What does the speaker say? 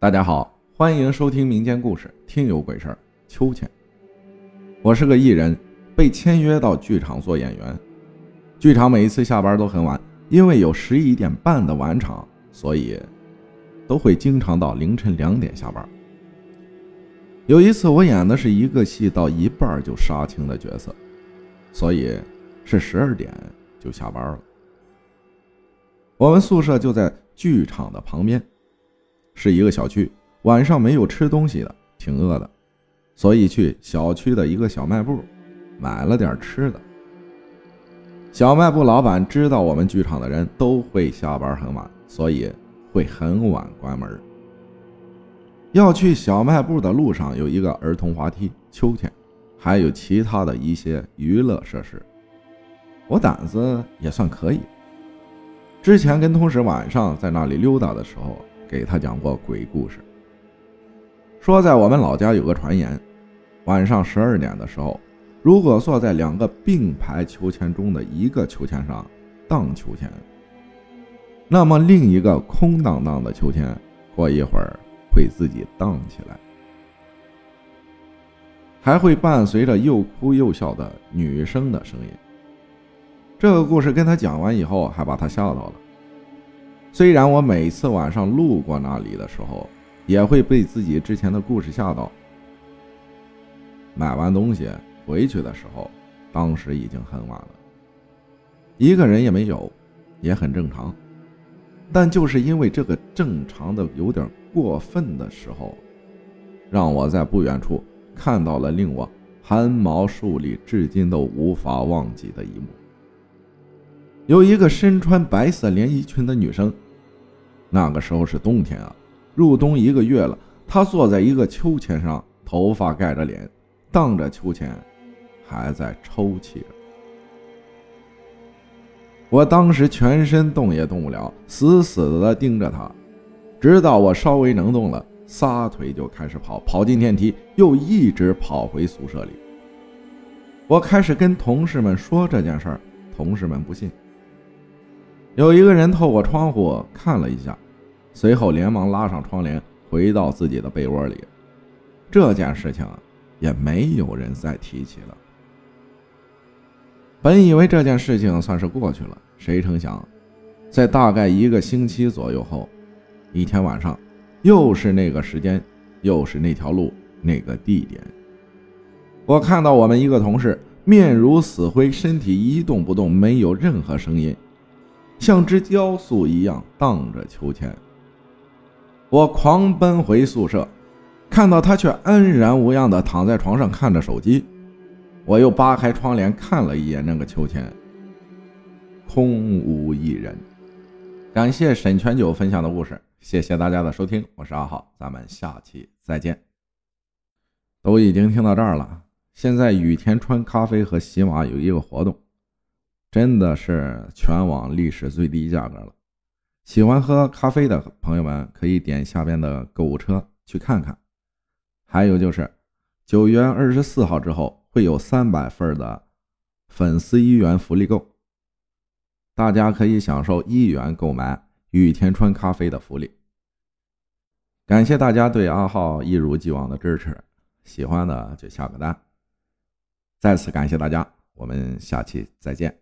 大家好，欢迎收听民间故事《听有鬼事儿》。秋千，我是个艺人，被签约到剧场做演员。剧场每一次下班都很晚，因为有十一点半的晚场，所以都会经常到凌晨两点下班。有一次，我演的是一个戏到一半就杀青的角色，所以是十二点就下班了。我们宿舍就在剧场的旁边，是一个小区。晚上没有吃东西的，挺饿的，所以去小区的一个小卖部买了点吃的。小卖部老板知道我们剧场的人都会下班很晚，所以会很晚关门。要去小卖部的路上有一个儿童滑梯、秋千，还有其他的一些娱乐设施。我胆子也算可以。之前跟同事晚上在那里溜达的时候，给他讲过鬼故事，说在我们老家有个传言，晚上十二点的时候，如果坐在两个并排秋千中的一个秋千上荡秋千，那么另一个空荡荡的秋千过一会儿会自己荡起来，还会伴随着又哭又笑的女生的声音。这个故事跟他讲完以后，还把他吓到了。虽然我每次晚上路过那里的时候，也会被自己之前的故事吓到。买完东西回去的时候，当时已经很晚了，一个人也没有，也很正常。但就是因为这个正常的有点过分的时候，让我在不远处看到了令我汗毛竖立、至今都无法忘记的一幕。有一个身穿白色连衣裙的女生，那个时候是冬天啊，入冬一个月了。她坐在一个秋千上，头发盖着脸，荡着秋千，还在抽泣着。我当时全身动也动不了，死死的盯着她，直到我稍微能动了，撒腿就开始跑，跑进电梯，又一直跑回宿舍里。我开始跟同事们说这件事儿，同事们不信。有一个人透过窗户看了一下，随后连忙拉上窗帘，回到自己的被窝里。这件事情也没有人再提起了。本以为这件事情算是过去了，谁成想，在大概一个星期左右后，一天晚上，又是那个时间，又是那条路，那个地点，我看到我们一个同事面如死灰，身体一动不动，没有任何声音。像只雕塑一样荡着秋千，我狂奔回宿舍，看到他却安然无恙地躺在床上看着手机。我又扒开窗帘看了一眼那个秋千，空无一人。感谢沈全九分享的故事，谢谢大家的收听，我是阿浩，咱们下期再见。都已经听到这儿了，现在雨田川咖啡和喜马有一个活动。真的是全网历史最低价格了。喜欢喝咖啡的朋友们可以点下边的购物车去看看。还有就是九月二十四号之后会有三百份的粉丝一元福利购，大家可以享受一元购买雨田川咖啡的福利。感谢大家对阿浩一如既往的支持，喜欢的就下个单。再次感谢大家，我们下期再见。